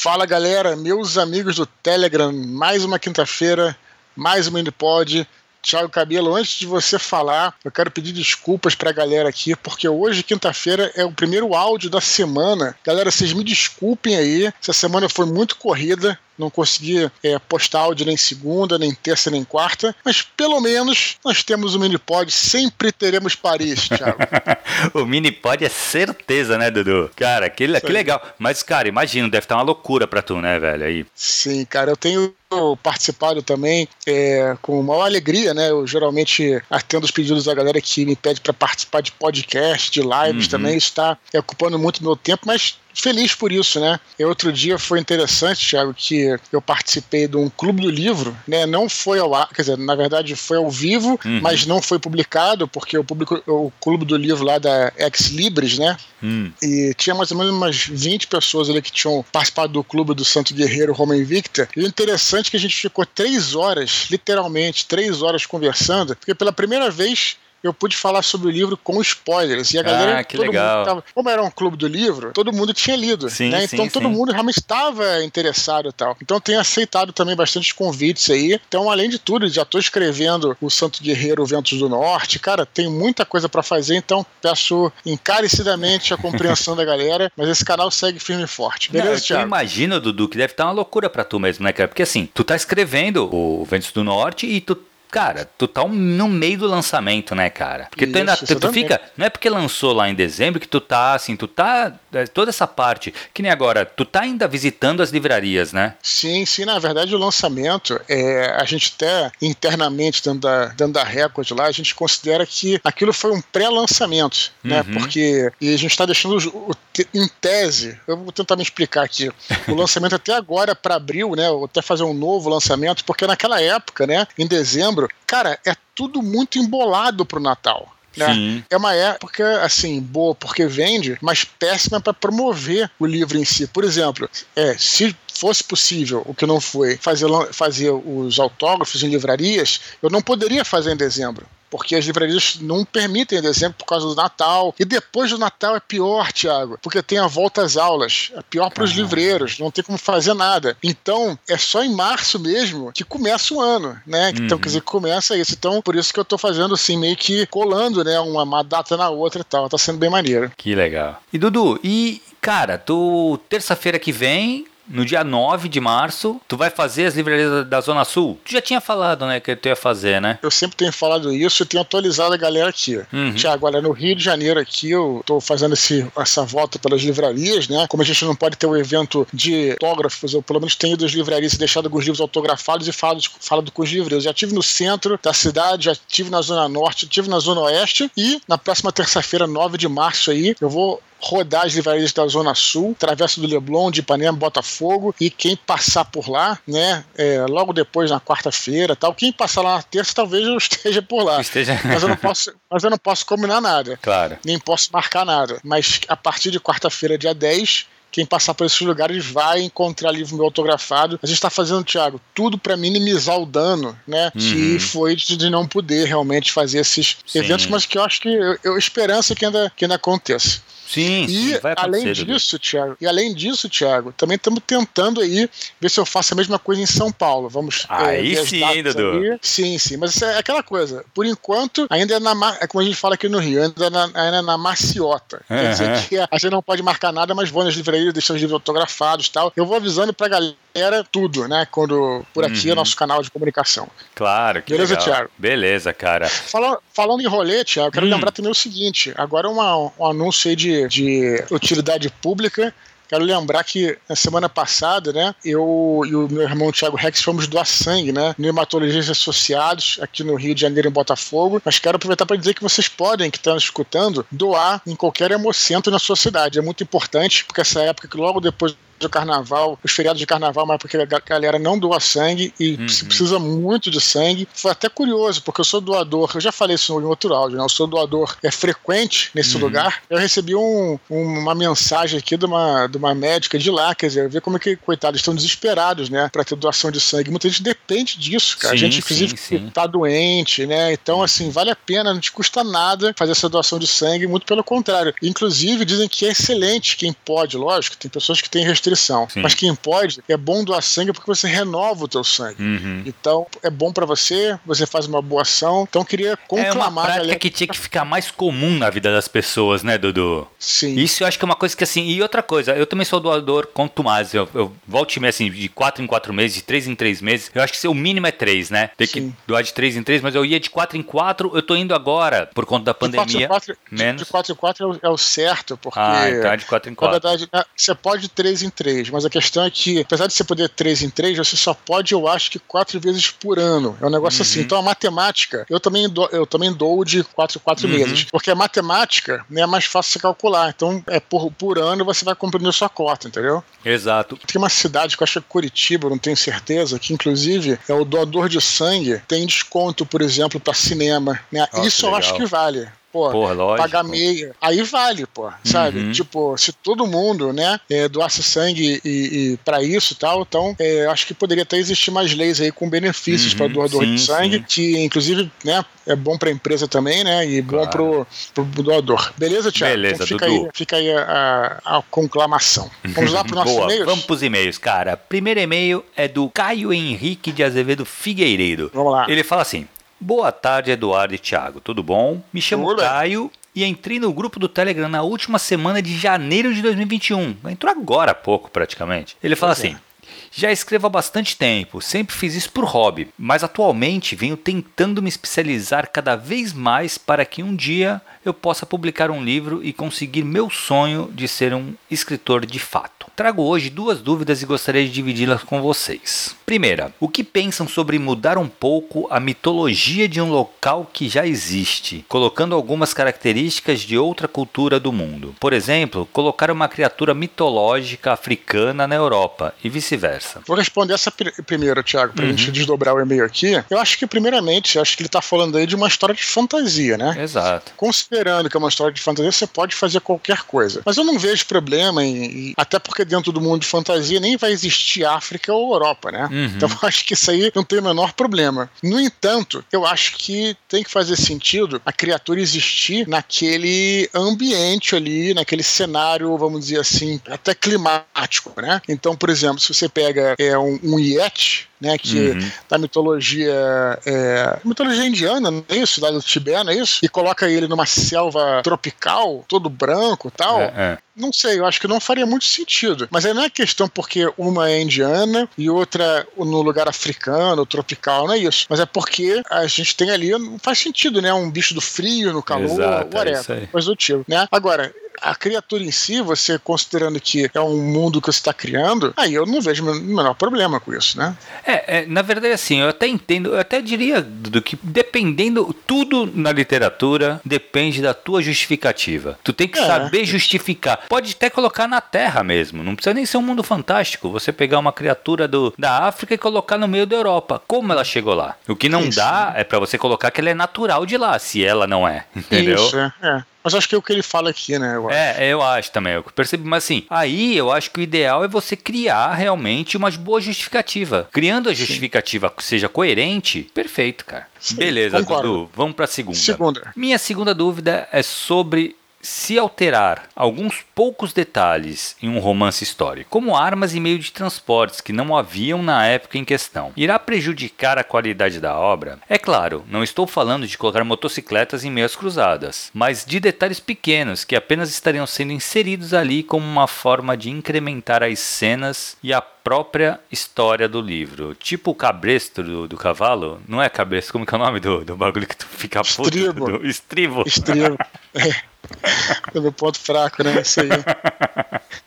Fala galera, meus amigos do Telegram, mais uma quinta-feira, mais um Minipod. Thiago Cabelo, antes de você falar, eu quero pedir desculpas pra galera aqui, porque hoje, quinta-feira, é o primeiro áudio da semana. Galera, vocês me desculpem aí, essa semana foi muito corrida, não consegui é, postar áudio nem segunda, nem terça, nem quarta, mas pelo menos nós temos o Minipod, sempre teremos Paris, Thiago. o Minipod é certeza, né, Dudu? Cara, que, que legal. Mas, cara, imagino, deve estar uma loucura pra tu, né, velho? Aí. Sim, cara, eu tenho participado também é, com maior alegria, né? Eu geralmente atendo os pedidos da galera que me pede para participar de podcast, de lives uhum. também, está ocupando muito meu tempo, mas feliz por isso, né? E outro dia foi interessante, Thiago, que eu participei de um clube do livro, né? Não foi ao ar, quer dizer, na verdade foi ao vivo, uhum. mas não foi publicado, porque o, público, o clube do livro lá da Ex Libris, né? Uhum. E tinha mais ou menos umas 20 pessoas ali que tinham participado do clube do Santo Guerreiro Roma Invicta. E o interessante é que a gente ficou três horas, literalmente, três horas conversando, porque pela primeira vez eu pude falar sobre o livro com spoilers. E a galera, ah, que legal. Tava, como era um clube do livro, todo mundo tinha lido. Sim, né? Então sim, todo sim. mundo realmente estava interessado e tal. Então tenho aceitado também bastante convites aí. Então, além de tudo, já estou escrevendo o Santo Guerreiro Ventos do Norte. Cara, tem muita coisa para fazer, então peço encarecidamente a compreensão da galera. Mas esse canal segue firme e forte. Beleza, Não, Thiago? Eu imagino, Dudu, que deve estar uma loucura para tu mesmo, né, cara? Porque assim, tu tá escrevendo o Ventos do Norte e tu Cara, tu tá no meio do lançamento, né, cara? Porque Isso, tu ainda tu, tu fica. Não é porque lançou lá em dezembro que tu tá assim, tu tá. É, toda essa parte. Que nem agora, tu tá ainda visitando as livrarias, né? Sim, sim, na verdade o lançamento, é, a gente até internamente dentro da, dentro da Record lá, a gente considera que aquilo foi um pré-lançamento, né? uhum. né? Porque. E a gente tá deixando o, em tese, eu vou tentar me explicar aqui. O lançamento até agora para abril, né? Ou até fazer um novo lançamento, porque naquela época, né? Em dezembro cara, é tudo muito embolado pro Natal. Né? É uma época, assim, boa porque vende, mas péssima para promover o livro em si. Por exemplo, é, se fosse possível, o que não foi, fazer, fazer os autógrafos em livrarias, eu não poderia fazer em dezembro porque as livrarias não permitem dezembro por causa do Natal. E depois do Natal é pior, Tiago, porque tem a volta às aulas. É pior para os livreiros, não tem como fazer nada. Então, é só em março mesmo que começa o ano, né? Então, uhum. quer dizer, começa isso. Então, por isso que eu tô fazendo assim, meio que colando, né? Uma, uma data na outra e tal. Tá sendo bem maneiro. Que legal. E Dudu, e Cara, tu terça-feira que vem no dia 9 de março, tu vai fazer as livrarias da Zona Sul. Tu já tinha falado, né, que tu ia fazer, né? Eu sempre tenho falado isso e tenho atualizado a galera aqui. Uhum. Tiago, olha, no Rio de Janeiro aqui, eu tô fazendo esse, essa volta pelas livrarias, né? Como a gente não pode ter um evento de autógrafos, eu pelo menos tenho ido às livrarias e deixado alguns livros autografados e falado, falado com os livreiros. Já tive no centro da cidade, já tive na Zona Norte, tive na Zona Oeste e na próxima terça-feira, 9 de março aí, eu vou rodar as livrarias da Zona Sul, Travessa do Leblon, de Ipanema, Botafogo, e quem passar por lá, né, é, logo depois na quarta-feira, tal, quem passar lá na terça, talvez eu esteja por lá. Esteja... Mas eu não posso, mas eu não posso combinar nada. Claro. Nem posso marcar nada. Mas a partir de quarta-feira, dia 10, quem passar por esses lugares vai encontrar livro meu autografado. A gente está fazendo, Thiago, tudo para minimizar o dano, né? Uhum. Que foi de não poder realmente fazer esses Sim. eventos, mas que eu acho que eu, eu esperança que ainda, que ainda aconteça. Sim, e sim, vai além disso, Thiago, e além disso, Thiago, também estamos tentando aí ver se eu faço a mesma coisa em São Paulo. Vamos é, aí é, sim, ainda do. Sim, sim, mas é aquela coisa. Por enquanto, ainda é na é como a gente fala aqui no Rio, ainda é na, ainda é na maciota. Uhum. Quer dizer que a gente não pode marcar nada, mas vou nas livrarias, deixar os livros autografados e tal. Eu vou avisando pra galera tudo, né? Quando por aqui uhum. é nosso canal de comunicação. Claro, que Beleza, legal. Thiago? Beleza, cara. Falando, falando em rolê, Thiago, quero hum. lembrar também o seguinte: agora uma, um anúncio aí de, de utilidade pública. Quero lembrar que na semana passada, né, eu e o meu irmão Thiago Rex fomos doar sangue, né, no Hematologistas Associados, aqui no Rio de Janeiro, em Botafogo. Mas quero aproveitar para dizer que vocês podem, que estão escutando, doar em qualquer hemocentro na sua cidade. É muito importante, porque essa época que logo depois do carnaval, os feriados de carnaval, mas porque a galera não doa sangue e uhum. precisa muito de sangue. Foi até curioso, porque eu sou doador, eu já falei isso em outro áudio, né? Eu sou doador é frequente nesse uhum. lugar. Eu recebi um, uma mensagem aqui de uma, de uma médica de lá, quer dizer, ver como é que, coitados, estão desesperados, né, para ter doação de sangue. Muita gente depende disso, cara. Sim, a gente, inclusive, sim, sim. tá doente, né? Então, assim, vale a pena, não te custa nada fazer essa doação de sangue, muito pelo contrário. Inclusive, dizem que é excelente quem pode, lógico, tem pessoas que têm restrições restrição. Sim. Mas quem pode, é bom doar sangue porque você renova o teu sangue. Uhum. Então, é bom para você, você faz uma boa ação. Então, queria conclamar. É uma prática que tinha que ficar mais comum na vida das pessoas, né, Dudu? Sim. Isso eu acho que é uma coisa que assim. E outra coisa, eu também sou doador quanto mais. Eu, eu volto e assim, de 4 em 4 meses, de 3 em 3 meses. Eu acho que o mínimo é 3, né? Tem Sim. que doar de 3 em 3, mas eu ia de 4 em 4. Eu tô indo agora, por conta da pandemia. De 4 em 4, menos. De 4 em 4 é o, é o certo, porque. Ah, então é de 4 em 4. Na verdade, é, você pode de 3 em 3, mas a questão é que, apesar de você poder 3 em 3, você só pode, eu acho que 4 vezes por ano. É um negócio assim. uhum. assim. Então a matemática, eu também dou, eu também dou de 4 em 4 uhum. meses. Porque a matemática né, é mais fácil você calcular. Então, é por, por ano você vai cumprindo a sua cota, entendeu? Exato. Tem uma cidade que eu acho que é Curitiba, não tenho certeza, que inclusive é o doador de sangue, tem desconto, por exemplo, para cinema. Né? Isso eu acho que vale pô, Porra, pagar meia. Aí vale, pô, sabe? Uhum. Tipo, se todo mundo, né, é, doasse sangue e, e para isso e tal, então é, acho que poderia até existir mais leis aí com benefícios uhum. para doador sim, de sangue, sim. que inclusive, né, é bom para a empresa também, né, e claro. bom pro, pro doador. Beleza, Tiago? Beleza, então fica Dudu. aí, fica aí a, a conclamação. Vamos lá pro nosso e-mail? Vamos pros e-mails, cara. Primeiro e-mail é do Caio Henrique de Azevedo Figueiredo. Vamos lá. Ele fala assim: Boa tarde, Eduardo e Thiago. Tudo bom? Me chamo Tudo Caio e entrei no grupo do Telegram na última semana de janeiro de 2021. Entrou agora há pouco, praticamente. Ele fala pois assim: é. Já escrevo há bastante tempo, sempre fiz isso por hobby, mas atualmente venho tentando me especializar cada vez mais para que um dia eu possa publicar um livro e conseguir meu sonho de ser um escritor de fato. Trago hoje duas dúvidas e gostaria de dividi-las com vocês. Primeira, o que pensam sobre mudar um pouco a mitologia de um local que já existe, colocando algumas características de outra cultura do mundo? Por exemplo, colocar uma criatura mitológica africana na Europa e vice-versa. Vou responder essa pr primeiro, Thiago, para a uhum. gente desdobrar o e-mail aqui. Eu acho que, primeiramente, acho que ele está falando aí de uma história de fantasia, né? Exato. Considerando que é uma história de fantasia, você pode fazer qualquer coisa. Mas eu não vejo problema em. em até porque dentro do mundo de fantasia nem vai existir África ou Europa, né? Uhum. Então acho que isso aí não tem o menor problema. No entanto, eu acho que tem que fazer sentido a criatura existir naquele ambiente ali, naquele cenário, vamos dizer assim, até climático, né? Então, por exemplo, se você pega é, um, um Yeti, né, que uhum. da mitologia é, mitologia indiana, não é isso? Da não é isso? E coloca ele numa selva tropical, todo branco tal. É, é. Não sei, eu acho que não faria muito sentido. Mas aí não é questão porque uma é indiana e outra no lugar africano, tropical, não é isso. Mas é porque a gente tem ali, não faz sentido, né? Um bicho do frio, no calor, Exato, é whatever, coisa do tipo, né? Agora, a criatura em si, você considerando que é um mundo que você está criando, aí eu não vejo o menor problema com isso, né? É, é, na verdade, assim, eu até entendo, eu até diria do que dependendo, tudo na literatura depende da tua justificativa. Tu tem que é. saber justificar. Pode até colocar na Terra mesmo, não precisa nem ser um mundo fantástico. Você pegar uma criatura do, da África e colocar no meio da Europa. Como ela chegou lá? O que não isso. dá é para você colocar que ela é natural de lá, se ela não é, entendeu? Isso, é. Mas acho que é o que ele fala aqui, né? Eu é, eu acho também. Eu percebi, mas assim, aí eu acho que o ideal é você criar realmente uma boa justificativa. Criando a justificativa que seja coerente, perfeito, cara. Sim, Beleza, concordo. Dudu. Vamos para a segunda. Segunda. Minha segunda dúvida é sobre se alterar alguns poucos detalhes em um romance histórico, como armas e meio de transportes que não haviam na época em questão, irá prejudicar a qualidade da obra? É claro, não estou falando de colocar motocicletas em meias cruzadas, mas de detalhes pequenos que apenas estariam sendo inseridos ali como uma forma de incrementar as cenas e a própria história do livro. Tipo o cabresto do, do cavalo. Não é cabresto, como que é o nome do, do bagulho que tu fica puto? Estribo. Do, estribo. Estribo. Pelo ponto fraco, né? Isso aí.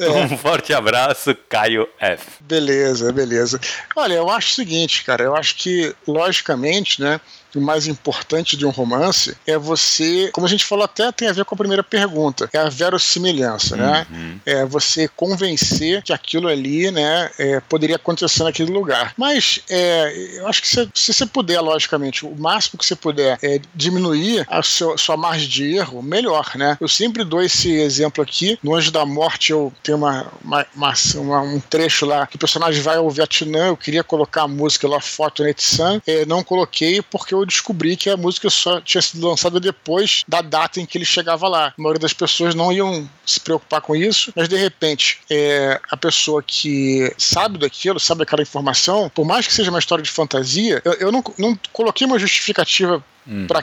É. Um forte abraço, Caio F. Beleza, beleza. Olha, eu acho o seguinte, cara, eu acho que, logicamente, né, o mais importante de um romance é você, como a gente falou até tem a ver com a primeira pergunta, é a verossimilhança, né? Uhum. É você convencer que aquilo ali, né, é, poderia acontecer naquele lugar. Mas é, eu acho que se, se, você puder, logicamente, o máximo que você puder é diminuir a sua, sua margem de erro, melhor, né? Eu sempre dou esse exemplo aqui. No Anjo da Morte eu tenho uma, uma, uma, um trecho lá que o personagem vai ao Vietnã, eu queria colocar a música lá, Foto Net Sun, é, não coloquei porque eu descobri que a música só tinha sido lançada depois da data em que ele chegava lá. A maioria das pessoas não iam se preocupar com isso, mas de repente é, a pessoa que sabe daquilo, sabe aquela informação, por mais que seja uma história de fantasia, eu, eu não, não coloquei uma justificativa uhum. para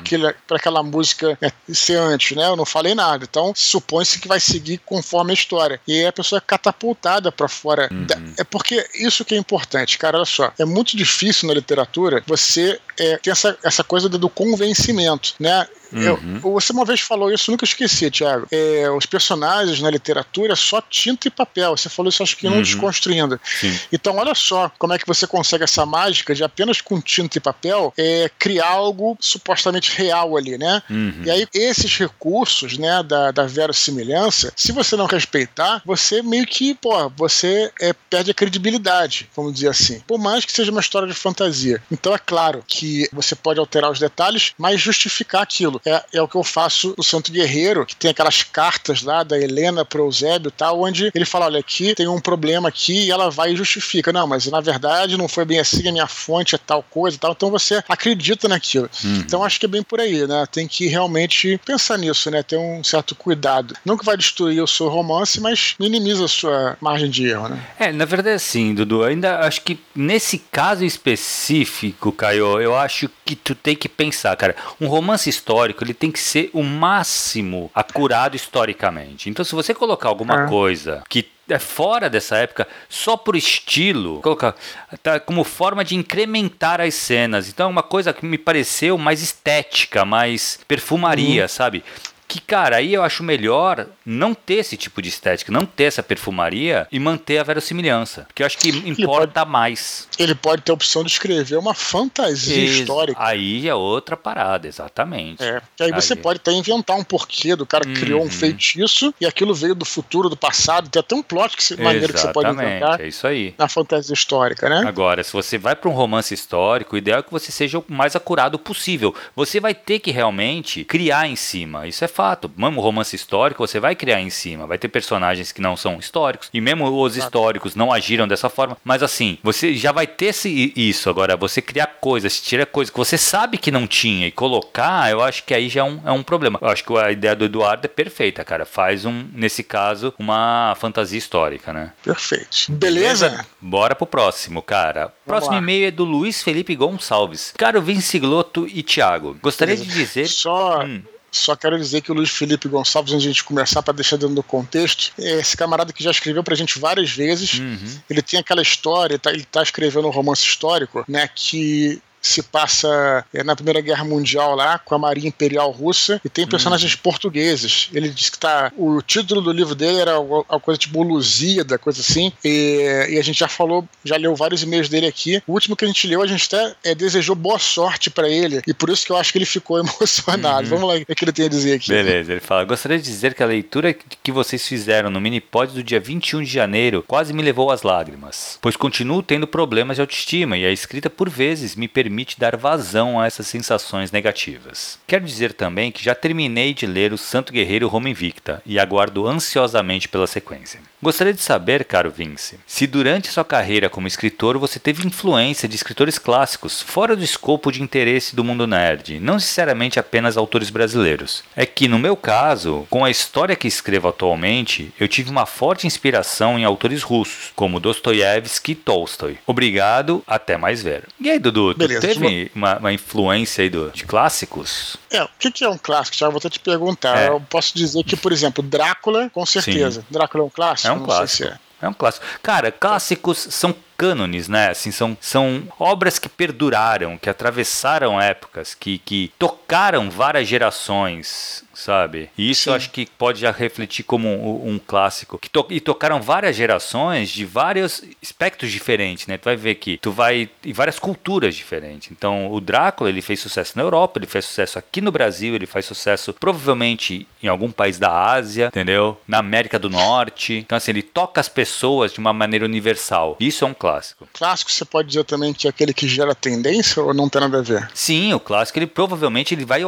aquela música é, ser antes, né? Eu não falei nada. Então, supõe-se que vai seguir conforme a história. E aí a pessoa é catapultada para fora. Uhum. Da, é porque isso que é importante, cara. Olha só. É muito difícil na literatura você é, ter essa, essa coisa do convencimento, né? Uhum. Eu, você uma vez falou isso, nunca esqueci, Thiago. É, os personagens na literatura é só tinta e papel. Você falou isso, acho que uhum. não desconstruindo. Sim. Então, olha só como é que você consegue essa mágica de apenas com tinta e papel é, criar algo supostamente real ali, né? Uhum. E aí, esses recursos, né, da, da verossimilhança, se você não respeitar, você meio que, pô, você é, perde a credibilidade, vamos dizer assim. Por mais que seja uma história de fantasia. Então, é claro que você pode alterar os detalhes, mas justificar aquilo é, é o que eu faço no Santo Guerreiro, que tem aquelas cartas lá da Helena pro Eusébio e tal, onde ele fala: olha, aqui tem um problema aqui, e ela vai e justifica. Não, mas na verdade não foi bem assim, a minha fonte é tal coisa e tal. Então você acredita naquilo. Uhum. Então acho que é bem por aí, né? Tem que realmente pensar nisso, né? Ter um certo cuidado. Nunca vai destruir o seu romance, mas minimiza a sua margem de erro, né? É, na verdade, sim, Dudu. Ainda acho que nesse caso específico, Caio, eu acho que tu tem que pensar, cara. Um romance histórico histórico ele tem que ser o máximo acurado historicamente. Então, se você colocar alguma é. coisa que é fora dessa época, só por estilo, colocar tá, como forma de incrementar as cenas. Então, é uma coisa que me pareceu mais estética, mais perfumaria, uhum. sabe? Que, cara, aí eu acho melhor não ter esse tipo de estética, não ter essa perfumaria e manter a verossimilhança. Porque eu acho que importa pode, mais. Ele pode ter a opção de escrever uma fantasia Ex histórica. Aí é outra parada, exatamente. É, que aí, aí você pode até inventar um porquê do cara que criou um uhum. feitiço e aquilo veio do futuro, do passado. Tem até um plot que, maneiro que você pode inventar. É isso aí. Na fantasia histórica, né? Agora, se você vai para um romance histórico, o ideal é que você seja o mais acurado possível. Você vai ter que realmente criar em cima. Isso é fácil fato. Mesmo romance histórico, você vai criar em cima. Vai ter personagens que não são históricos. E mesmo os históricos não agiram dessa forma. Mas assim, você já vai ter isso. Agora, você criar coisas, tirar coisas que você sabe que não tinha e colocar, eu acho que aí já é um, é um problema. Eu acho que a ideia do Eduardo é perfeita, cara. Faz um, nesse caso, uma fantasia histórica, né? Perfeito. Beleza? Bora pro próximo, cara. Próximo e-mail é do Luiz Felipe Gonçalves. Caro Vinci Gloto e Thiago, gostaria Beleza. de dizer. Só. Hum. Só quero dizer que o Luiz Felipe Gonçalves, antes de a gente começar, para deixar dentro do contexto, é esse camarada que já escreveu pra gente várias vezes. Uhum. Ele tem aquela história, tá, ele tá escrevendo um romance histórico, né? Que se passa é, na Primeira Guerra Mundial lá, com a Marinha Imperial Russa, e tem personagens hum. portugueses. Ele disse que tá. O título do livro dele era uma coisa tipo Lusíada, coisa assim. E, e, a gente já falou, já leu vários e-mails dele aqui. O último que a gente leu, a gente até é, desejou boa sorte para ele. E por isso que eu acho que ele ficou emocionado. Uhum. Vamos lá o que ele tem a dizer aqui. Beleza, ele fala: Gostaria de dizer que a leitura que vocês fizeram no Minipod do dia 21 de janeiro quase me levou às lágrimas, pois continuo tendo problemas de autoestima e a escrita por vezes me permite permite dar vazão a essas sensações negativas. Quero dizer também que já terminei de ler o Santo Guerreiro Roma Invicta e aguardo ansiosamente pela sequência. Gostaria de saber, caro Vince, se durante sua carreira como escritor você teve influência de escritores clássicos fora do escopo de interesse do mundo nerd, não necessariamente apenas autores brasileiros. É que, no meu caso, com a história que escrevo atualmente, eu tive uma forte inspiração em autores russos, como Dostoiévski e Tolstói. Obrigado, até mais ver. E aí, Dudu, Beleza, teve uma, uma, influência aí do, de clássicos? É, o que, é um clássico? Já vou até te perguntar. É. Eu posso dizer que, por exemplo, Drácula, com certeza. Sim. Drácula é um clássico? É um clássico. É. é um clássico. Cara, clássicos são cânones, né? Assim, são, são obras que perduraram, que atravessaram épocas, que, que tocaram várias gerações, sabe? E isso Sim. eu acho que pode já refletir como um, um clássico. Que to e tocaram várias gerações de vários espectros diferentes, né? Tu vai ver que tu vai em várias culturas diferentes. Então, o Drácula, ele fez sucesso na Europa, ele fez sucesso aqui no Brasil, ele faz sucesso provavelmente em algum país da Ásia, entendeu? Na América do Norte. Então, assim, ele toca as pessoas de uma maneira universal. Isso é um clássico clássico. Clássico você pode dizer também que é aquele que gera tendência ou não tem nada a ver? Sim, o clássico ele provavelmente ele vai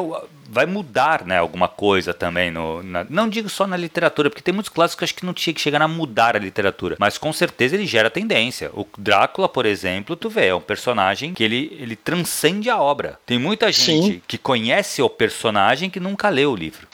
vai mudar, né, alguma coisa também no, na, não digo só na literatura, porque tem muitos clássicos que acho que não tinha que chegar a mudar a literatura, mas com certeza ele gera tendência. O Drácula, por exemplo, tu vê, é um personagem que ele, ele transcende a obra. Tem muita gente Sim. que conhece o personagem que nunca leu o livro.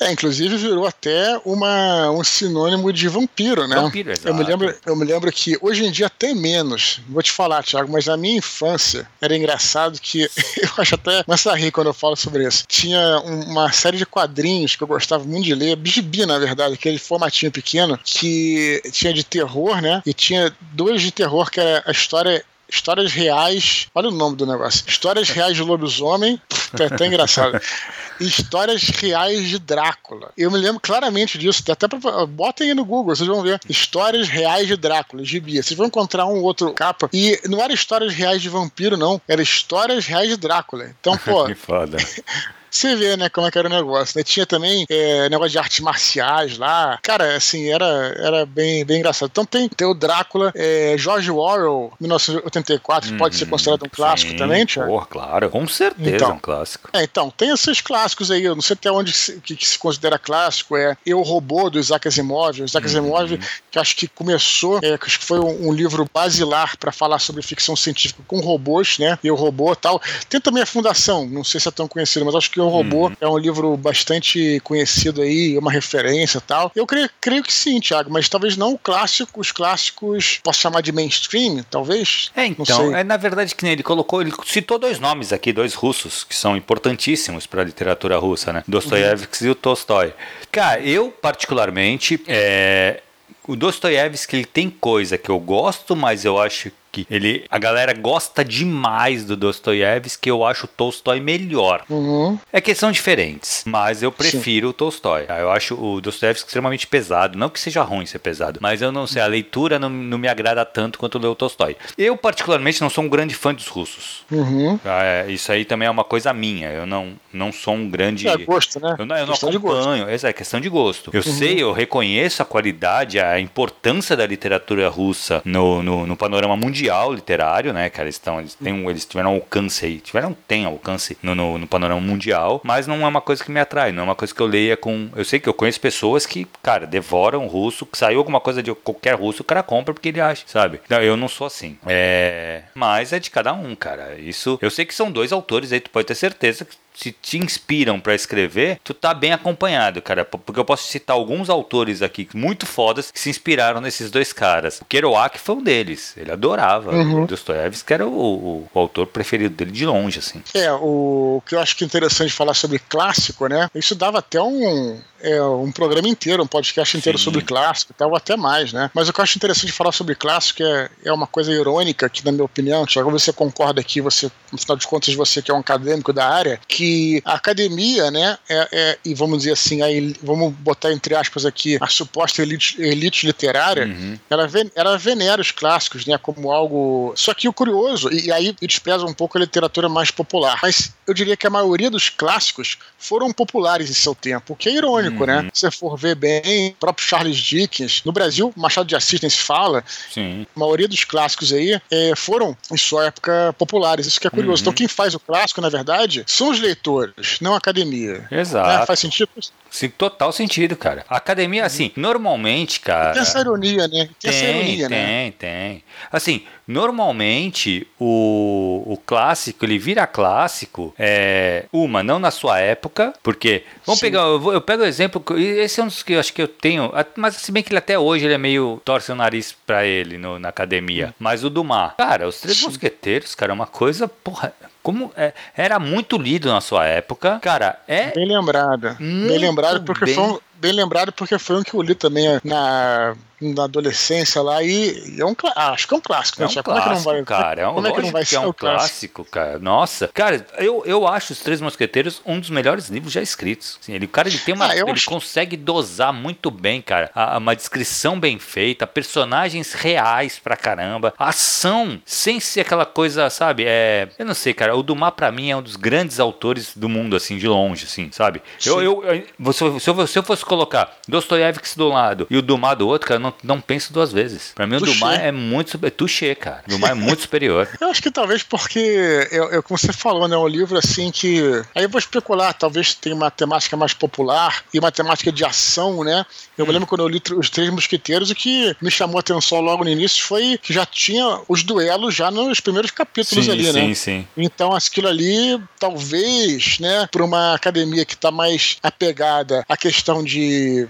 É, inclusive virou até uma, um sinônimo de vampiro, né? Vampiro, exato. Eu me, lembro, eu me lembro que hoje em dia até menos. Vou te falar, Thiago, mas na minha infância era engraçado que eu acho até mais a rir quando eu falo sobre isso tinha uma série de quadrinhos que eu gostava muito de ler, Bibi, na verdade, aquele formatinho pequeno, que tinha de terror, né? E tinha dois de terror, que era a história Histórias reais. Olha o nome do negócio. Histórias reais de lobisomem. É até engraçado. Histórias reais de Drácula. Eu me lembro claramente disso. Até pra, botem aí no Google, vocês vão ver. Histórias reais de Drácula, gibi. Vocês vão encontrar um outro capa. E não era histórias reais de vampiro, não. Era histórias reais de Drácula. Então, pô. que foda. Você vê, né, como é que era o negócio, né? Tinha também é, negócio de artes marciais lá. Cara, assim, era, era bem, bem engraçado. Então tem, tem o Drácula, é, George Orwell, 1984, pode ser considerado um clássico sim, também, Tiago? Pô, claro, com certeza então, é um clássico. É, então, tem esses clássicos aí, eu não sei até onde se, que, que, se considera clássico, é Eu Robô, do Isaac Asimov. O Isaac uhum. Asimov, que acho que começou, é, acho que foi um, um livro basilar para falar sobre ficção científica com robôs, né? Eu Robô tal. Tem também a Fundação, não sei se é tão conhecido, mas acho que o Robô uhum. é um livro bastante conhecido aí, uma referência e tal. Eu creio, creio que sim, Thiago, mas talvez não o clássico, os clássicos, posso chamar de mainstream, talvez? É, então, é na verdade que nem ele colocou, ele citou dois nomes aqui, dois russos, que são importantíssimos para a literatura russa, né? Dostoiévski uhum. e o Tolstói. Cara, eu particularmente, é, o Dostoiévski ele tem coisa que eu gosto, mas eu acho ele a galera gosta demais do Dostoiévski, eu acho o Tolstói melhor. Uhum. É que são diferentes, mas eu prefiro Sim. o Tolstói. Eu acho o Dostoiévski extremamente pesado, não que seja ruim ser pesado, mas eu não sei, a leitura não, não me agrada tanto quanto ler o Tolstói. Eu particularmente não sou um grande fã dos russos. Uhum. É, isso aí também é uma coisa minha. Eu não, não sou um grande. É gosto, né? Eu não, eu não acompanho. Essa é questão de gosto. Eu uhum. sei, eu reconheço a qualidade, a importância da literatura russa no, no, no panorama mundial mundial literário, né, cara? Eles, estão, eles, têm um, eles tiveram alcance aí, tiveram, tem alcance no, no, no, panorama mundial, mas não é uma coisa que me atrai, não é uma coisa que eu leia com. Eu sei que eu conheço pessoas que, cara, devoram russo, que saiu alguma coisa de qualquer russo, o cara compra porque ele acha, sabe? Não, eu não sou assim. É. Mas é de cada um, cara. Isso. Eu sei que são dois autores aí, tu pode ter certeza que se te inspiram para escrever, tu tá bem acompanhado, cara. Porque eu posso citar alguns autores aqui muito fodas que se inspiraram nesses dois caras. O Kerouac foi um deles. Ele adorava. Uhum. Dostoiévski era o, o, o, autor preferido dele de longe, assim. É, o que eu acho que é interessante falar sobre clássico, né? Isso dava até um, é, um programa inteiro, um podcast inteiro Sim. sobre clássico, tal, até mais, né? Mas o que eu acho interessante falar sobre clássico é, é uma coisa irônica, que na minha opinião, Tiago, você concorda aqui, você, no final de contas, você que é um acadêmico da área, que a academia, né, é, é, e vamos dizer assim, vamos botar entre aspas aqui, a suposta elite, elite literária, uhum. ela, ela venera os clássicos, né, como algo. Só que o curioso, e, e aí despreza um pouco a literatura mais popular, mas eu diria que a maioria dos clássicos foram populares em seu tempo, o que é irônico, né? uhum. né? Se você for ver bem, o próprio Charles Dickens, no Brasil, Machado de Assis nem se fala, Sim. a maioria dos clássicos aí é, foram, em sua época, populares. Isso que é curioso. Uhum. Então, quem faz o clássico, na verdade, são os leitores, não a academia. Exato. Né? Faz sentido? Sim, total sentido, cara. A academia, assim, normalmente, cara. Tem essa ironia, né? Tem, tem essa ironia, tem, né? Tem, tem. Assim, normalmente o, o clássico, ele vira clássico, é, uma, não na sua época, porque. Vamos Sim. pegar, eu, vou, eu pego o exemplo, esse é um dos que eu acho que eu tenho, mas se bem que ele até hoje ele é meio. torce o nariz pra ele no, na academia. Hum. Mas o do mar. Cara, os Três Sim. Mosqueteiros, cara, é uma coisa, porra como é, era muito lido na sua época. Cara, é. Bem lembrado. Bem lembrado, porque bem... foi um, bem lembrado porque foi um que eu li também na na adolescência lá e é um acho que é um clássico, né? É um como clássico, é que não vai, cara. É um, como é que não vai ser é um clássico, cara. Nossa, cara, eu, eu acho os Três Mosqueteiros um dos melhores livros já escritos. Assim, ele, o cara ele tem uma, ah, ele acho... consegue dosar muito bem, cara. A, uma descrição bem feita, personagens reais pra caramba, ação sem ser aquela coisa, sabe? É, eu não sei, cara. O Dumas para mim é um dos grandes autores do mundo, assim, de longe, assim, sabe? Eu, eu, eu, se, eu, se eu fosse colocar Dostoiévski do lado e o Dumas do outro, cara, não, não penso duas vezes. Pra mim, o Dumas é muito. É touché, cara. O Dumas é muito superior. Eu acho que talvez porque, eu, como você falou, né? Um livro assim que. Aí eu vou especular, talvez tenha uma temática mais popular e uma temática de ação, né? Eu hum. me lembro quando eu li Os Três Mosquiteiros, o que me chamou a atenção logo no início foi que já tinha os duelos já nos primeiros capítulos sim, ali, sim, né? Sim, sim. Então aquilo ali, talvez, né, para uma academia que está mais apegada à questão de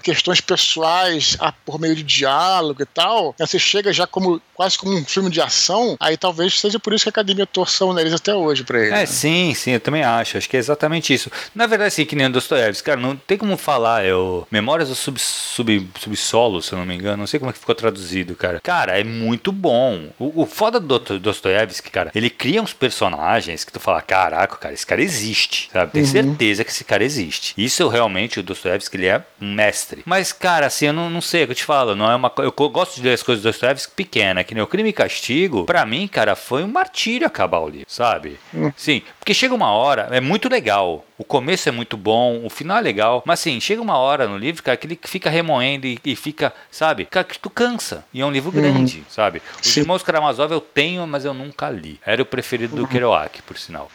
questões pessoais a, por meio de diálogo e tal, né, você chega já como quase como um filme de ação, aí talvez seja por isso que a academia torça o nariz até hoje para ele. É, né? sim, sim, eu também acho. Acho que é exatamente isso. Na verdade, sim, que nem o Dostoiévski, cara, não tem como falar. Eu, Memórias do sub, sub, Subsolo, se eu não me engano, não sei como é que ficou traduzido, cara. Cara, é muito bom. O, o foda do Dostoiévski, cara, ele cria uns personagens que tu fala, caraca, cara, esse cara existe, sabe? Tem uhum. certeza que esse cara existe. Isso realmente, o Dostoiévski, ele é um mestre. Mas, cara, assim, eu não, não sei o que eu te falo, não é uma Eu gosto de ler as coisas do Dostoiévski pequena, que nem o Crime e Castigo, pra mim, cara, foi um martírio acabar o livro, sabe? Uhum. Sim, porque chega uma hora, é muito legal. O começo é muito bom, o final é legal, mas assim, chega uma hora no livro, cara, que ele fica remoendo e, e fica, sabe? Cara, que tu cansa. E é um livro uhum. grande, sabe? Os Sim. Irmãos Karamazov eu tenho, mas eu nunca li. Era o preferido uhum. do Kerouac, por sinal.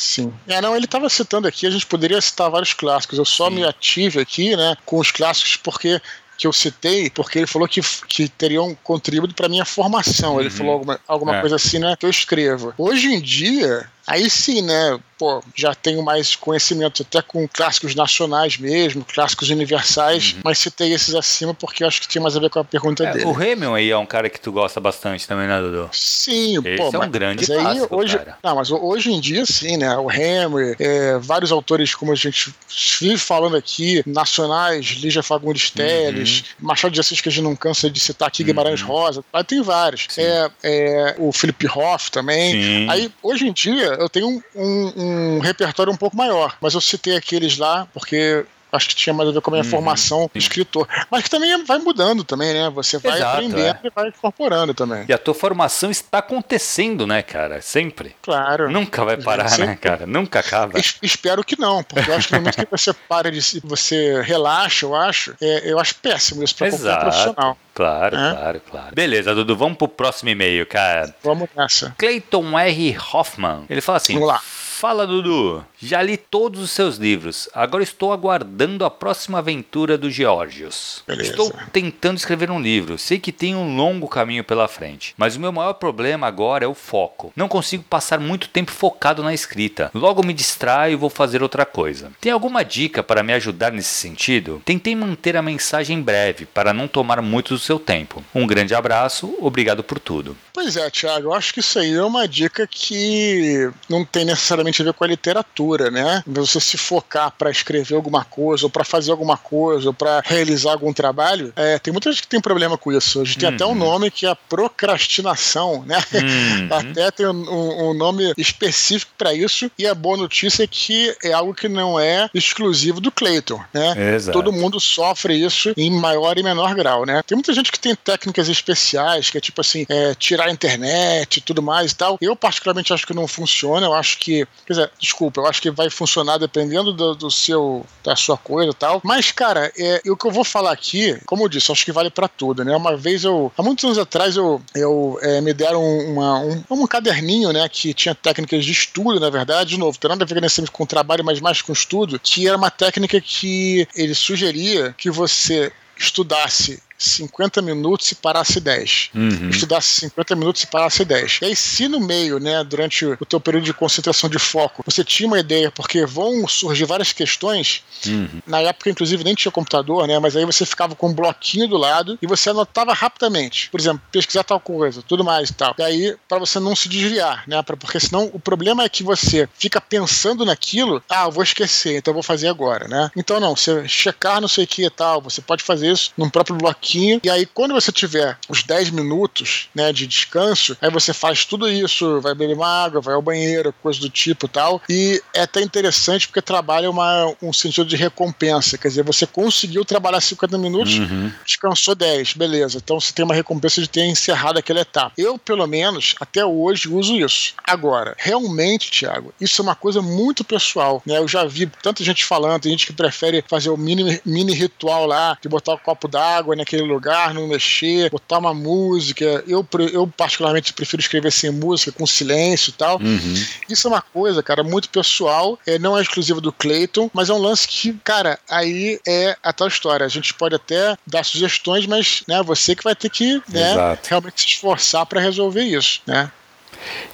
Sim. É, não, ele estava citando aqui, a gente poderia citar vários clássicos. Eu só Sim. me ative aqui, né, com os clássicos porque que eu citei, porque ele falou que, que teriam contribuído para minha formação. Uhum. Ele falou alguma, alguma é. coisa assim, né? Que eu escrevo. Hoje em dia, aí sim, né? pô, já tenho mais conhecimento até com clássicos nacionais mesmo, clássicos universais, uhum. mas citei esses acima porque eu acho que tinha mais a ver com a pergunta é, dele. O Hemingway aí é um cara que tu gosta bastante também, né, Dudu? Sim, Esse pô, é um mas, grande mas clássico, hoje, cara. Não, mas hoje em dia sim, né, o Hemingway, é, vários autores como a gente vive falando aqui, nacionais, Lígia Fagundes Teles, uhum. Machado de Assis que a gente não cansa de citar aqui, Guimarães uhum. Rosa, aí tem vários. É, é, o Felipe Hoff também. Sim. Aí, hoje em dia, eu tenho um, um, um repertório um pouco maior. Mas eu citei aqueles lá porque acho que tinha mais a ver com a minha uhum, formação de escritor. Mas que também vai mudando também, né? Você vai Exato, aprendendo é. e vai incorporando também. E a tua formação está acontecendo, né, cara? Sempre. Claro. Nunca vai parar, Sempre. né, cara? Nunca acaba. Es espero que não, porque eu acho que no momento que você para de você relaxa, eu acho, é, eu acho péssimo isso para qualquer profissional. Claro, é? claro, claro. Beleza, Dudu, vamos pro próximo e-mail, cara. Vamos nessa. Clayton R. Hoffman. Ele fala assim: Vamos lá. Fala, Dudu. Já li todos os seus livros. Agora estou aguardando a próxima aventura do Georgios. Beleza. Estou tentando escrever um livro. Sei que tem um longo caminho pela frente, mas o meu maior problema agora é o foco. Não consigo passar muito tempo focado na escrita. Logo me distraio e vou fazer outra coisa. Tem alguma dica para me ajudar nesse sentido? Tentei manter a mensagem breve para não tomar muito do seu tempo. Um grande abraço, obrigado por tudo. Pois é, Thiago, eu acho que isso aí é uma dica que não tem necessariamente a ver com a literatura, né? Você se focar para escrever alguma coisa, ou para fazer alguma coisa, ou para realizar algum trabalho, é, tem muita gente que tem problema com isso. A gente tem uhum. até um uhum. nome que é a procrastinação, né? Uhum. Até tem um, um nome específico para isso, e a boa notícia é que é algo que não é exclusivo do Clayton, né? Exato. Todo mundo sofre isso em maior e menor grau, né? Tem muita gente que tem técnicas especiais, que é tipo assim, é, tirar a internet e tudo mais e tal. Eu, particularmente, acho que não funciona. Eu acho que. Quer dizer, desculpa, eu acho que vai funcionar dependendo do, do seu. da sua coisa e tal. Mas, cara, é, o que eu vou falar aqui, como eu disse, acho que vale para tudo, né? Uma vez eu. Há muitos anos atrás eu, eu é, me deram uma, um, um caderninho, né? Que tinha técnicas de estudo, na verdade. De novo, tem nada a ver com trabalho, mas mais com estudo. Que era uma técnica que ele sugeria que você estudasse 50 minutos e parasse 10. Uhum. Estudasse 50 minutos e parasse 10. E aí, se no meio, né, durante o teu período de concentração de foco, você tinha uma ideia, porque vão surgir várias questões, uhum. na época, inclusive, nem tinha computador, né, mas aí você ficava com um bloquinho do lado e você anotava rapidamente. Por exemplo, pesquisar tal coisa, tudo mais e tal. E aí, para você não se desviar, né, pra, porque senão o problema é que você fica pensando naquilo, ah, eu vou esquecer, então eu vou fazer agora, né. Então, não, você checar não sei o que e tal, você pode fazer isso num próprio bloquinho pouquinho, e aí quando você tiver os 10 minutos né, de descanso, aí você faz tudo isso, vai beber uma água, vai ao banheiro, coisa do tipo tal. E é até interessante porque trabalha uma, um sentido de recompensa. Quer dizer, você conseguiu trabalhar 50 minutos, uhum. descansou 10, beleza. Então você tem uma recompensa de ter encerrado aquela etapa. Eu, pelo menos, até hoje uso isso. Agora, realmente, Thiago, isso é uma coisa muito pessoal. Né? Eu já vi tanta gente falando, tem gente que prefere fazer o mini, mini ritual lá, de botar um copo d'água naquele lugar, não mexer, botar uma música. Eu, eu particularmente, prefiro escrever sem música, com silêncio e tal. Uhum. Isso é uma coisa, cara, muito pessoal. É, não é exclusivo do Clayton, mas é um lance que, cara, aí é a tal história. A gente pode até dar sugestões, mas né, você que vai ter que né, realmente se esforçar para resolver isso, né?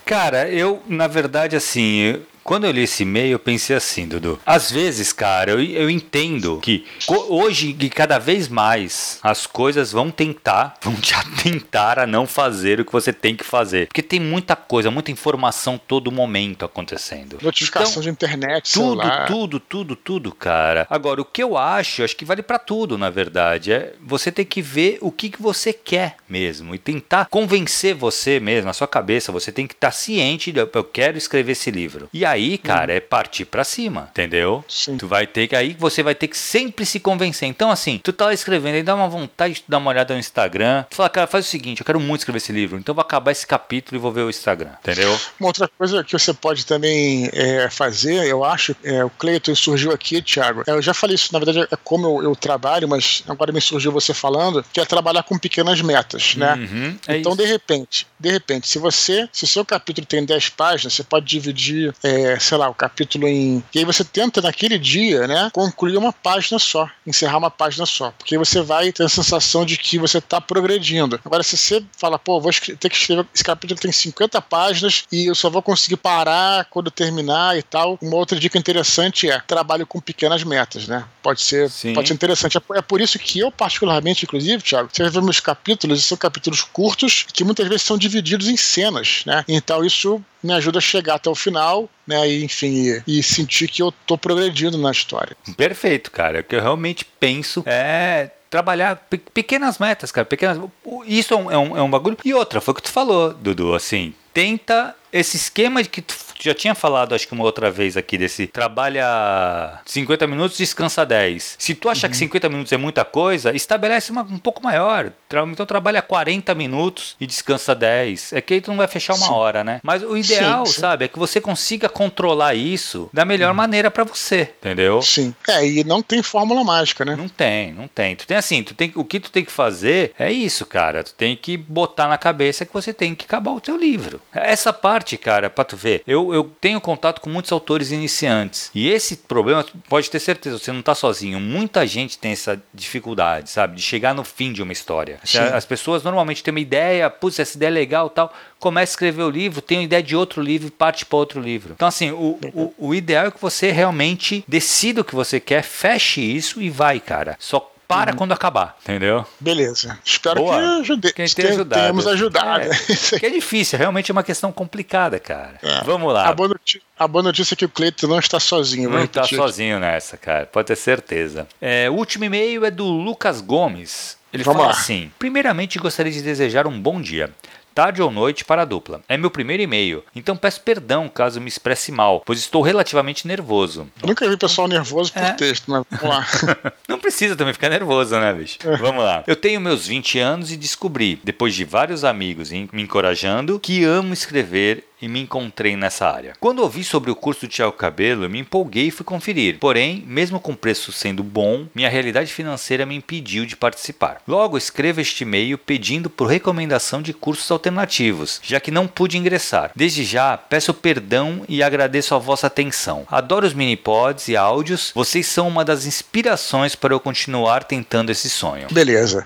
Cara, eu, na verdade, assim, quando eu li esse e-mail, eu pensei assim, Dudu. Às vezes, cara, eu, eu entendo que hoje e cada vez mais as coisas vão tentar, vão te atentar a não fazer o que você tem que fazer. Porque tem muita coisa, muita informação todo momento acontecendo. Notificação então, de internet, tudo, celular. tudo, tudo, tudo, cara. Agora, o que eu acho, acho que vale para tudo, na verdade, é você ter que ver o que, que você quer mesmo e tentar convencer você mesmo, a sua cabeça, você tem que estar tá ciente de eu quero escrever esse livro. E aí aí, cara, hum. é partir para cima, entendeu? Sim. Tu vai ter que aí você vai ter que sempre se convencer. Então assim, tu tá escrevendo e dá uma vontade de dar uma olhada no Instagram. Tu fala, cara, faz o seguinte, eu quero muito escrever esse livro, então vou acabar esse capítulo e vou ver o Instagram, entendeu? Uma outra coisa que você pode também é, fazer, eu acho, é, o Cleiton surgiu aqui, Thiago. É, eu já falei isso, na verdade é como eu, eu, trabalho, mas agora me surgiu você falando, que é trabalhar com pequenas metas, né? Uhum, é então, isso. de repente, de repente, se você, se o seu capítulo tem 10 páginas, você pode dividir é, é, sei lá, o capítulo em. E aí você tenta naquele dia, né, concluir uma página só, encerrar uma página só. Porque você vai ter a sensação de que você está progredindo. Agora, se você fala, pô, vou ter que escrever. Esse capítulo tem 50 páginas e eu só vou conseguir parar quando terminar e tal. Uma outra dica interessante é trabalho com pequenas metas, né? Pode ser, pode ser interessante. É, é por isso que eu, particularmente, inclusive, Thiago, você vai ver meus capítulos, são capítulos curtos que muitas vezes são divididos em cenas, né? Então isso me ajuda a chegar até o final, né? E, enfim, e, e sentir que eu tô progredindo na história. Perfeito, cara. O que eu realmente penso é trabalhar pequenas metas, cara. Pequenas... Isso é um, é, um, é um bagulho. E outra, foi o que tu falou, Dudu, assim. Tenta esse esquema que tu já tinha falado, acho que uma outra vez aqui, desse trabalha 50 minutos, descansa 10. Se tu achar uhum. que 50 minutos é muita coisa, estabelece uma, um pouco maior. Então trabalha 40 minutos e descansa 10. É que aí tu não vai fechar uma sim. hora, né? Mas o ideal, sim, sim. sabe, é que você consiga controlar isso da melhor uhum. maneira para você, entendeu? Sim. É, e não tem fórmula mágica, né? Não tem, não tem. Tu tem assim, tu tem, o que tu tem que fazer é isso, cara. Tu tem que botar na cabeça que você tem que acabar o teu livro. Essa parte, cara, pra tu ver, eu, eu tenho contato com muitos autores iniciantes. E esse problema, pode ter certeza, você não está sozinho. Muita gente tem essa dificuldade, sabe? De chegar no fim de uma história. Sim. As pessoas normalmente têm uma ideia, putz, essa ideia é legal tal. Começa a escrever o livro, tem uma ideia de outro livro e parte para outro livro. Então, assim, o, o, o ideal é que você realmente decida o que você quer, feche isso e vai, cara. Só para uhum. quando acabar, entendeu? Beleza. Espero Boa. que, ajude, que tenha ajudado. tenhamos ajudado. É, que é difícil, realmente é uma questão complicada, cara. É. Vamos lá. A boa, notícia, a boa notícia é que o Cleiton não está sozinho. Não está sozinho nessa, cara. Pode ter certeza. É, o último e-mail é do Lucas Gomes. Ele Vamos fala lá. assim: Primeiramente, gostaria de desejar um bom dia tarde ou noite para a dupla. É meu primeiro e-mail, então peço perdão caso me expresse mal, pois estou relativamente nervoso. Eu nunca vi pessoal nervoso por é. texto, mas vamos lá. Não precisa também ficar nervoso, né, bicho? É. Vamos lá. Eu tenho meus 20 anos e descobri, depois de vários amigos me encorajando, que amo escrever e me encontrei nessa área. Quando ouvi sobre o curso de Tiago Cabelo, me empolguei e fui conferir. Porém, mesmo com o preço sendo bom, minha realidade financeira me impediu de participar. Logo, escrevo este e-mail pedindo por recomendação de cursos alternativos, já que não pude ingressar. Desde já, peço perdão e agradeço a vossa atenção. Adoro os mini-pods e áudios, vocês são uma das inspirações para eu continuar tentando esse sonho. Beleza.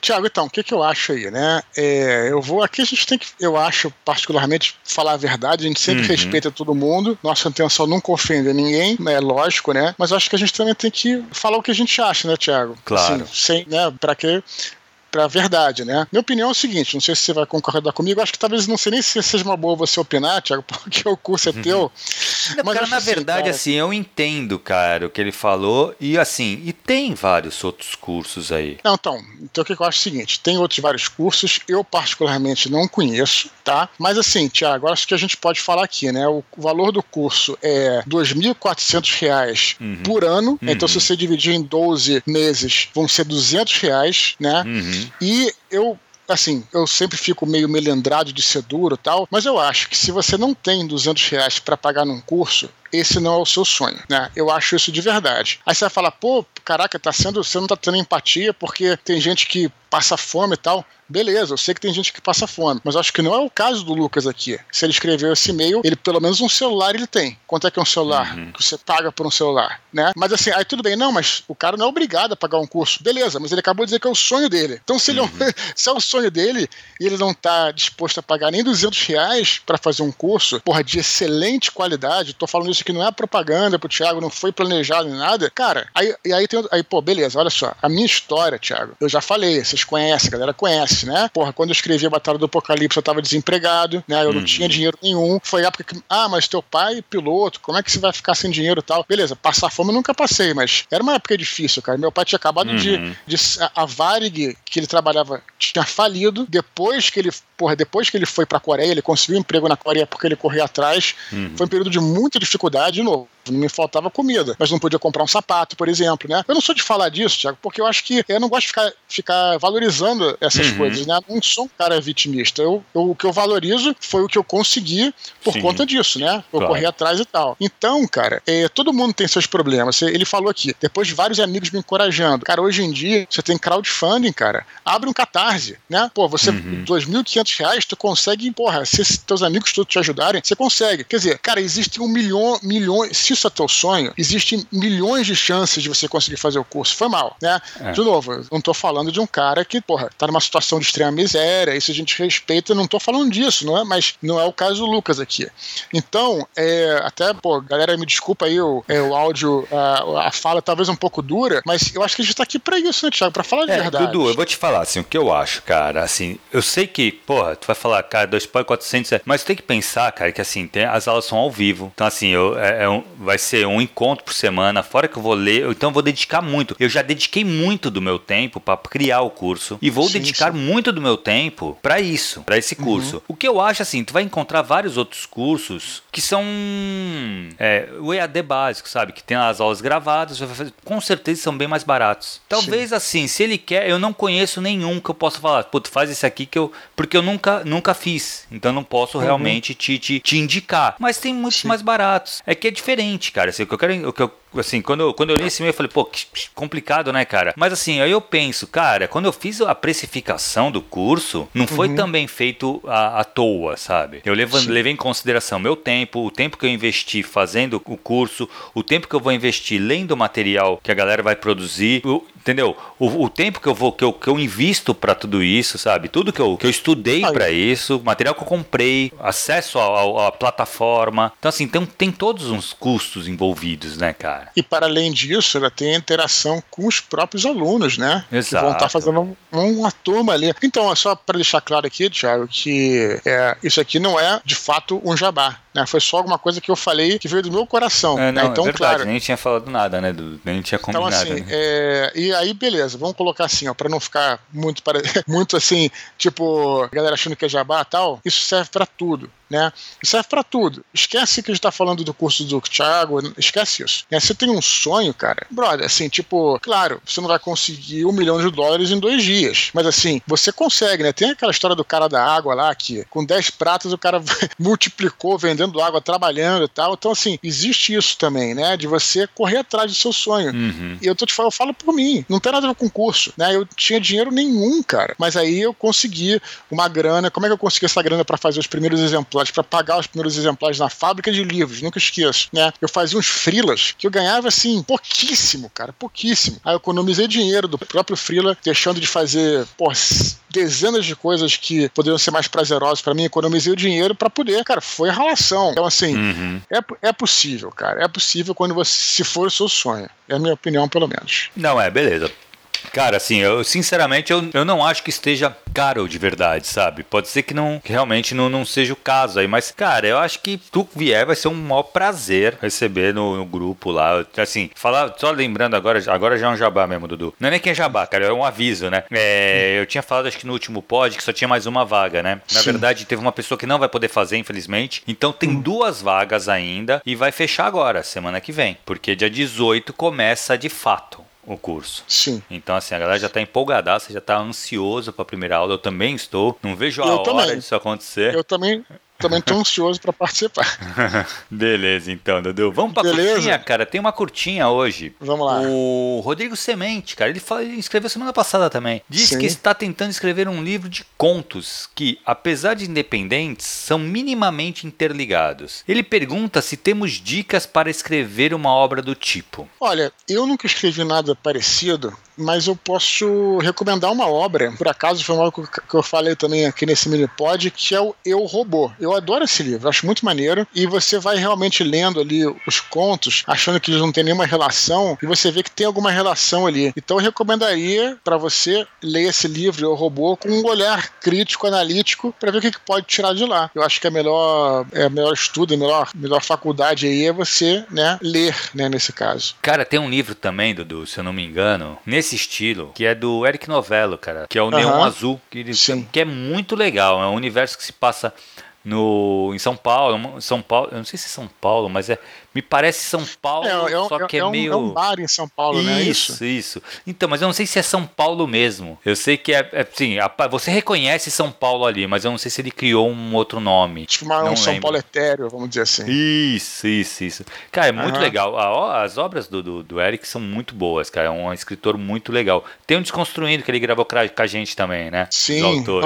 Tiago, então, o que, que eu acho aí, né? É, eu vou. Aqui a gente tem que, eu acho, particularmente, a verdade, a gente sempre uhum. respeita todo mundo, nossa intenção nunca ofender ninguém, né? É lógico, né? Mas acho que a gente também tem que falar o que a gente acha, né, Tiago? Claro. Assim, sem, né, pra que pra verdade, né? Minha opinião é o seguinte, não sei se você vai concordar comigo, acho que talvez não sei nem se seja uma boa você opinar, Thiago, porque o curso é teu. Não, mas cara, na verdade, assim, assim, eu entendo, cara, o que ele falou, e assim, e tem vários outros cursos aí. Não, então, então o que eu acho é o seguinte, tem outros vários cursos, eu particularmente não conheço, tá? Mas assim, Thiago, acho que a gente pode falar aqui, né? O valor do curso é R$ 2.400 uhum. por ano, uhum. então se você dividir em 12 meses, vão ser 200 reais, né? Uhum. E eu assim, eu sempre fico meio melindrado de ser duro tal, mas eu acho que se você não tem 200 reais para pagar num curso, esse não é o seu sonho, né? Eu acho isso de verdade. Aí você vai falar, pô, caraca, tá sendo, você não tá tendo empatia porque tem gente que passa fome e tal. Beleza, eu sei que tem gente que passa fome, mas acho que não é o caso do Lucas aqui. Se ele escreveu esse e-mail, ele pelo menos um celular ele tem. Quanto é que é um celular? Uhum. Que você paga por um celular, né? Mas assim, aí tudo bem, não, mas o cara não é obrigado a pagar um curso. Beleza, mas ele acabou de dizer que é o sonho dele. Então se, ele é uhum. se é o sonho dele e ele não tá disposto a pagar nem 200 reais para fazer um curso, porra, de excelente qualidade, tô falando isso que não é propaganda pro Thiago, não foi planejado nem nada, cara, aí, e aí tem, aí, pô, beleza, olha só, a minha história, Thiago, eu já falei, vocês conhecem, a galera conhece, né? Porra, quando eu escrevi a Batalha do Apocalipse, eu tava desempregado, né? Eu uhum. não tinha dinheiro nenhum. Foi a época que, ah, mas teu pai é piloto, como é que você vai ficar sem dinheiro e tal? Beleza, passar fome eu nunca passei, mas era uma época difícil, cara. Meu pai tinha acabado uhum. de, de. A Varig, que ele trabalhava, tinha falido. Depois que ele, porra, depois que ele foi pra Coreia, ele conseguiu um emprego na Coreia porque ele correu atrás. Uhum. Foi um período de muita dificuldade, de novo não me faltava comida, mas não podia comprar um sapato, por exemplo, né? Eu não sou de falar disso, Thiago, porque eu acho que eu não gosto de ficar, ficar valorizando essas uhum. coisas, né? Não sou um cara vitimista. Eu, eu, o que eu valorizo foi o que eu consegui por Sim. conta disso, né? Eu claro. corri atrás e tal. Então, cara, é, todo mundo tem seus problemas. Ele falou aqui, depois de vários amigos me encorajando. Cara, hoje em dia, você tem crowdfunding, cara. Abre um catarse, né? Pô, você, uhum. 2.500 reais, tu consegue, porra, se teus amigos todos te ajudarem, você consegue. Quer dizer, cara, existem um milhão, milhões, se isso é teu sonho, existem milhões de chances de você conseguir fazer o curso. Foi mal, né? É. De novo, eu não tô falando de um cara que, porra, tá numa situação de extrema miséria, isso a gente respeita, não tô falando disso, não é? Mas não é o caso do Lucas aqui. Então, é, até, pô, galera, me desculpa aí o, é, o áudio, a, a fala talvez um pouco dura, mas eu acho que a gente tá aqui pra isso, né, Thiago? Pra falar de é, verdade. Dudu, eu vou te falar, assim, o que eu acho, cara, assim, eu sei que, porra, tu vai falar, cara, 2 pão 400, mas tu tem que pensar, cara, que assim, tem, as aulas são ao vivo, então assim, eu, é, é um, vai ser um encontro por semana, fora que eu vou ler, então eu vou dedicar muito. Eu já dediquei muito do meu tempo para criar o curso e vou sim, dedicar sim. muito do meu tempo para isso, para esse curso. Uhum. O que eu acho assim, tu vai encontrar vários outros cursos que são é, o EAD básico, sabe? Que tem as aulas gravadas, com certeza são bem mais baratos. Talvez sim. assim, se ele quer, eu não conheço nenhum que eu possa falar, pô, tu faz esse aqui que eu. Porque eu nunca, nunca fiz. Então não posso uhum. realmente te, te, te indicar. Mas tem muitos mais baratos. É que é diferente, cara. Assim, o que eu quero. O que eu, assim, quando eu, quando eu li esse e-mail, eu falei, pô, que complicado, né, cara? Mas assim, aí eu penso, cara, quando eu fiz a precificação do curso, não foi uhum. também feito à, à toa, sabe? Eu levei, levei em consideração meu tempo, o tempo que eu investi fazendo o curso, o tempo que eu vou investir lendo o material que a galera vai produzir, entendeu? O, o, tempo que eu vou que eu, que eu invisto para tudo isso, sabe? Tudo que eu, que eu estudei para isso, material que eu comprei, acesso à plataforma. Então assim, tem, tem todos uns custos envolvidos, né, cara? E para além disso, ela tem a interação com os próprios alunos, né? Exato. Que vão estar tá fazendo uma turma ali. Então, é só para deixar claro aqui, Thiago, que é, isso aqui não é de fato um jabá. Né? Foi só alguma coisa que eu falei que veio do meu coração. É, não, né? Então, é verdade, claro. Nem tinha falado nada, né? Do, nem tinha então, combinado. Então, assim, né? é, e aí, beleza, vamos colocar assim, ó, para não ficar muito, muito assim, tipo, galera achando que é jabá e tal, isso serve para tudo né? Serve para tudo. Esquece que a gente tá falando do curso do Thiago, esquece isso. Né? Você tem um sonho, cara, brother, assim, tipo, claro, você não vai conseguir um milhão de dólares em dois dias, mas assim, você consegue, né? Tem aquela história do cara da água lá, que com 10 pratas o cara multiplicou vendendo água, trabalhando e tal. Então, assim, existe isso também, né? De você correr atrás do seu sonho. Uhum. E eu tô te falando, eu falo por mim, não tem nada a ver com curso, né? Eu tinha dinheiro nenhum, cara, mas aí eu consegui uma grana. Como é que eu consegui essa grana para fazer os primeiros exemplares? para pagar os primeiros exemplares na fábrica de livros, nunca esqueço, né? Eu fazia uns frilas que eu ganhava assim, pouquíssimo, cara, pouquíssimo. Aí eu economizei dinheiro do próprio frila, deixando de fazer, pô, dezenas de coisas que poderiam ser mais prazerosas para mim, economizei o dinheiro para poder, cara, foi relação. Então, assim, uhum. é, é possível, cara, é possível quando você, se for o seu sonho. É a minha opinião, pelo menos. Não, é, beleza. Cara, assim, eu sinceramente eu, eu não acho que esteja caro de verdade, sabe? Pode ser que não que realmente não, não seja o caso aí, mas, cara, eu acho que tu vier vai ser um maior prazer receber no, no grupo lá. Assim, falar, só lembrando agora, agora já é um jabá mesmo, Dudu. Não é nem que é jabá, cara, é um aviso, né? É, eu tinha falado, acho que no último pod, que só tinha mais uma vaga, né? Na Sim. verdade, teve uma pessoa que não vai poder fazer, infelizmente. Então tem hum. duas vagas ainda e vai fechar agora, semana que vem. Porque dia 18 começa de fato o curso. Sim. Então, assim, a galera já está empolgada, você já está ansioso para a primeira aula. Eu também estou. Não vejo a eu hora também. disso acontecer. Eu também, também estou ansioso para participar. Beleza, então, Dudu. Vamos para curtinha, cara. Tem uma curtinha hoje. Vamos lá. O Rodrigo Semente, cara, ele, fala, ele escreveu semana passada também. Diz Sim. que está tentando escrever um livro de contos que, apesar de independentes, são minimamente interligados. Ele pergunta se temos dicas para escrever uma obra do tipo. Olha, eu nunca escrevi nada parecido mas eu posso recomendar uma obra, por acaso foi uma obra que eu falei também aqui nesse mini pod, que é o Eu Robô. Eu adoro esse livro, acho muito maneiro, e você vai realmente lendo ali os contos, achando que eles não têm nenhuma relação, e você vê que tem alguma relação ali. Então eu recomendaria para você ler esse livro, Eu Robô, com um olhar crítico, analítico, para ver o que, que pode tirar de lá. Eu acho que é melhor, é melhor estudo, a melhor, melhor faculdade aí é você, né, ler, né, nesse caso. Cara, tem um livro também, Dudu, se eu não me engano, nesse nesse estilo, que é do Eric Novello, cara, que é o Neon Azul, que, que é muito legal. É um universo que se passa no em São Paulo, São Paulo, eu não sei se é São Paulo, mas é me parece São Paulo, é, é, só que é, é meio. É um bar em São Paulo, isso, né? Isso, isso. Então, mas eu não sei se é São Paulo mesmo. Eu sei que é, é sim, você reconhece São Paulo ali, mas eu não sei se ele criou um outro nome. Tipo uma, um São Paulo etéreo, vamos dizer assim. Isso, isso, isso. Cara, é muito uhum. legal. As obras do, do, do, Eric são muito boas, cara. É um escritor muito legal. Tem um Desconstruindo que ele gravou com a gente também, né? Sim. Tem um que eu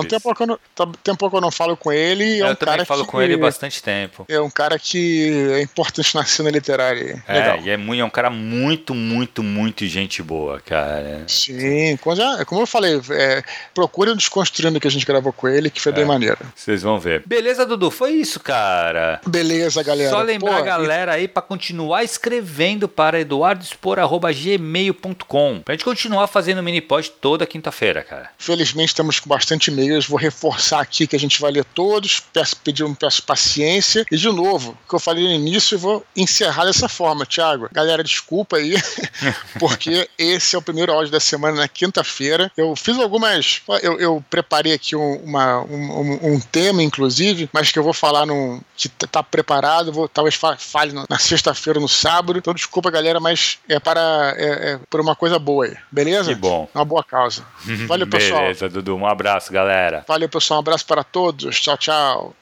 não, tempo que eu não falo com ele. É eu um também falo que, com ele bastante tempo. É um cara que é importante na cena literária. É, Legal. e é, muito, é um cara muito, muito, muito gente boa, cara. Sim, como eu falei, é, procure o Desconstruindo que a gente gravou com ele, que foi é, bem maneiro. Vocês vão ver. Beleza, Dudu? Foi isso, cara. Beleza, galera. Só lembrar Pô, a galera aí para continuar escrevendo para eduardospor.gmail.com pra gente continuar fazendo mini pod toda quinta-feira, cara. Felizmente estamos com bastante e-mails, vou reforçar aqui que a gente vai ler todos, peço, pedir, peço paciência, e de novo, o que eu falei no início, eu vou encerrar dessa forma, Thiago. Galera, desculpa aí, porque esse é o primeiro áudio da semana na quinta-feira. Eu fiz algumas. Eu, eu preparei aqui um, uma, um, um, tema, inclusive, mas que eu vou falar num. que tá preparado, vou, talvez fale na sexta-feira, no sábado. Então, desculpa, galera, mas é para. É, é por uma coisa boa aí, beleza? Que bom. Uma boa causa. Valeu, pessoal. Beleza, Dudu. Um abraço, galera. Valeu, pessoal. Um abraço para todos. Tchau, tchau.